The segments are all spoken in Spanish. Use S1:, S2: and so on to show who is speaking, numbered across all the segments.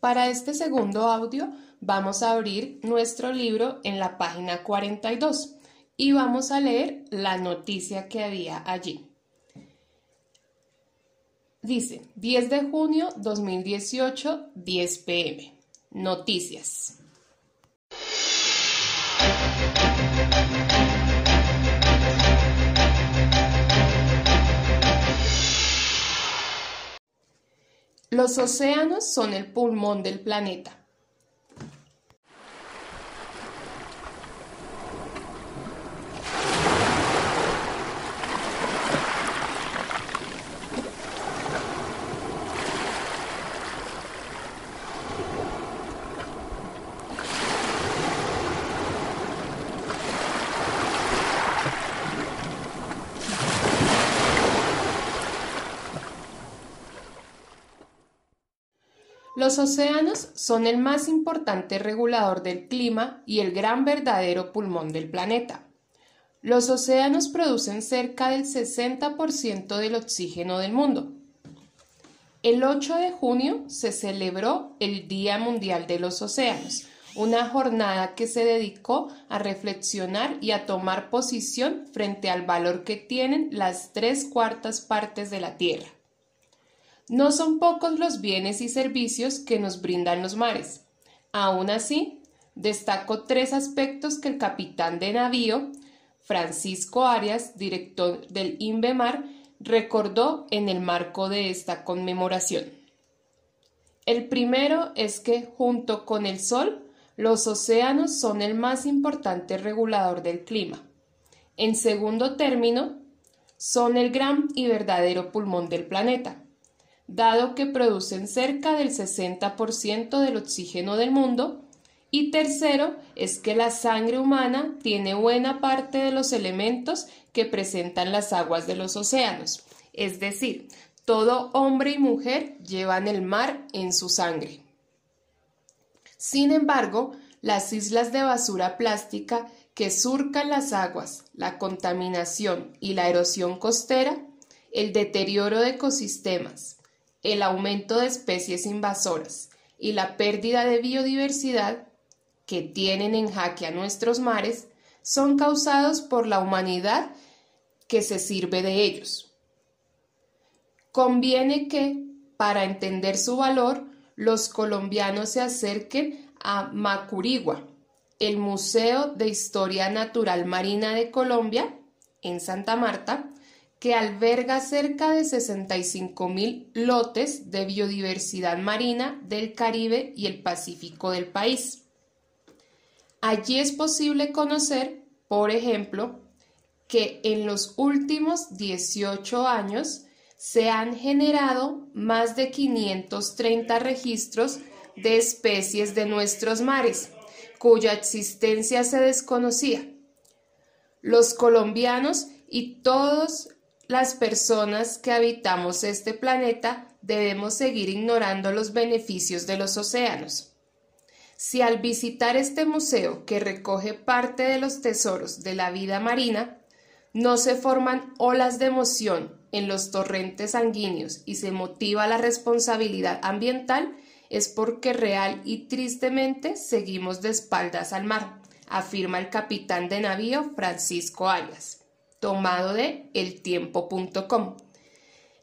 S1: Para este segundo audio vamos a abrir nuestro libro en la página 42 y vamos a leer la noticia que había allí. Dice, 10 de junio 2018, 10 pm. Noticias. Los océanos son el pulmón del planeta. Los océanos son el más importante regulador del clima y el gran verdadero pulmón del planeta. Los océanos producen cerca del 60% del oxígeno del mundo. El 8 de junio se celebró el Día Mundial de los Océanos, una jornada que se dedicó a reflexionar y a tomar posición frente al valor que tienen las tres cuartas partes de la Tierra. No son pocos los bienes y servicios que nos brindan los mares. Aún así, destaco tres aspectos que el capitán de navío, Francisco Arias, director del INVEMAR, recordó en el marco de esta conmemoración. El primero es que, junto con el Sol, los océanos son el más importante regulador del clima. En segundo término, son el gran y verdadero pulmón del planeta dado que producen cerca del 60% del oxígeno del mundo, y tercero es que la sangre humana tiene buena parte de los elementos que presentan las aguas de los océanos, es decir, todo hombre y mujer llevan el mar en su sangre. Sin embargo, las islas de basura plástica que surcan las aguas, la contaminación y la erosión costera, el deterioro de ecosistemas, el aumento de especies invasoras y la pérdida de biodiversidad que tienen en jaque a nuestros mares son causados por la humanidad que se sirve de ellos. Conviene que, para entender su valor, los colombianos se acerquen a Macurigua, el Museo de Historia Natural Marina de Colombia, en Santa Marta, que alberga cerca de 65 mil lotes de biodiversidad marina del Caribe y el Pacífico del país. Allí es posible conocer, por ejemplo, que en los últimos 18 años se han generado más de 530 registros de especies de nuestros mares, cuya existencia se desconocía. Los colombianos y todos las personas que habitamos este planeta debemos seguir ignorando los beneficios de los océanos. Si al visitar este museo que recoge parte de los tesoros de la vida marina, no se forman olas de emoción en los torrentes sanguíneos y se motiva la responsabilidad ambiental, es porque real y tristemente seguimos de espaldas al mar, afirma el capitán de navío Francisco Arias tomado de eltiempo.com.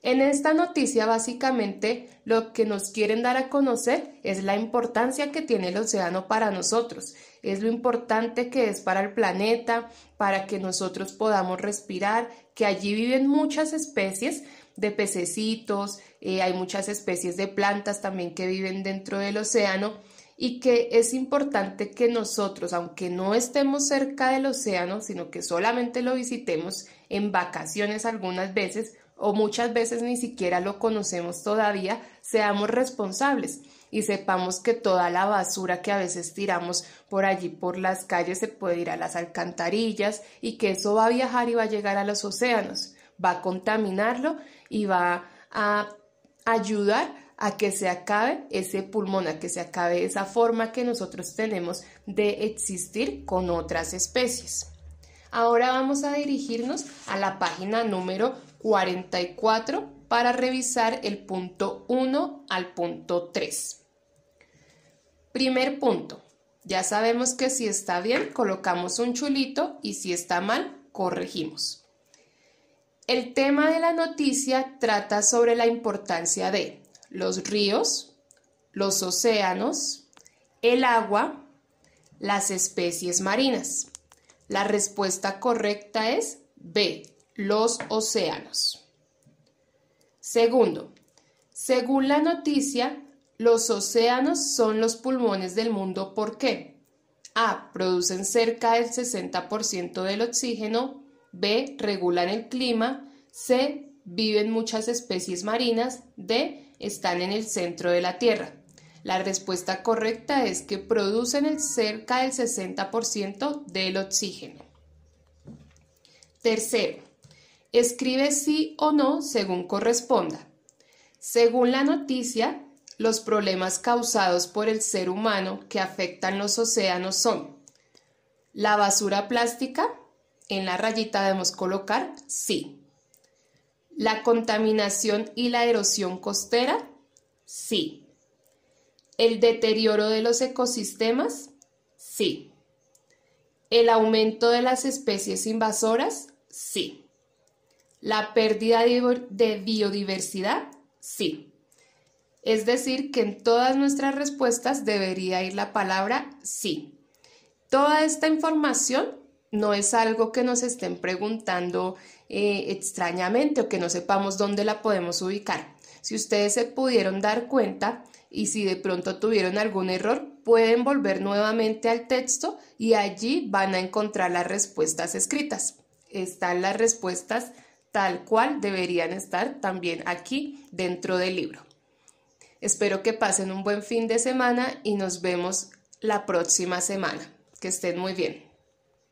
S1: En esta noticia básicamente lo que nos quieren dar a conocer es la importancia que tiene el océano para nosotros, es lo importante que es para el planeta, para que nosotros podamos respirar, que allí viven muchas especies de pececitos, eh, hay muchas especies de plantas también que viven dentro del océano y que es importante que nosotros, aunque no estemos cerca del océano, sino que solamente lo visitemos en vacaciones algunas veces o muchas veces ni siquiera lo conocemos todavía, seamos responsables y sepamos que toda la basura que a veces tiramos por allí por las calles se puede ir a las alcantarillas y que eso va a viajar y va a llegar a los océanos, va a contaminarlo y va a ayudar a que se acabe ese pulmón, a que se acabe esa forma que nosotros tenemos de existir con otras especies. Ahora vamos a dirigirnos a la página número 44 para revisar el punto 1 al punto 3. Primer punto. Ya sabemos que si está bien, colocamos un chulito y si está mal, corregimos. El tema de la noticia trata sobre la importancia de los ríos, los océanos, el agua, las especies marinas. La respuesta correcta es B, los océanos. Segundo, según la noticia, los océanos son los pulmones del mundo. ¿Por qué? A. Producen cerca del 60% del oxígeno. B. Regulan el clima. C. Viven muchas especies marinas. D. Están en el centro de la Tierra. La respuesta correcta es que producen el cerca del 60% del oxígeno. Tercero, escribe sí o no según corresponda. Según la noticia, los problemas causados por el ser humano que afectan los océanos son la basura plástica, en la rayita debemos colocar sí. La contaminación y la erosión costera, sí. El deterioro de los ecosistemas, sí. El aumento de las especies invasoras, sí. La pérdida de biodiversidad, sí. Es decir, que en todas nuestras respuestas debería ir la palabra sí. Toda esta información no es algo que nos estén preguntando eh, extrañamente o que no sepamos dónde la podemos ubicar. Si ustedes se pudieron dar cuenta y si de pronto tuvieron algún error, pueden volver nuevamente al texto y allí van a encontrar las respuestas escritas. Están las respuestas tal cual deberían estar también aquí dentro del libro. Espero que pasen un buen fin de semana y nos vemos la próxima semana. Que estén muy bien.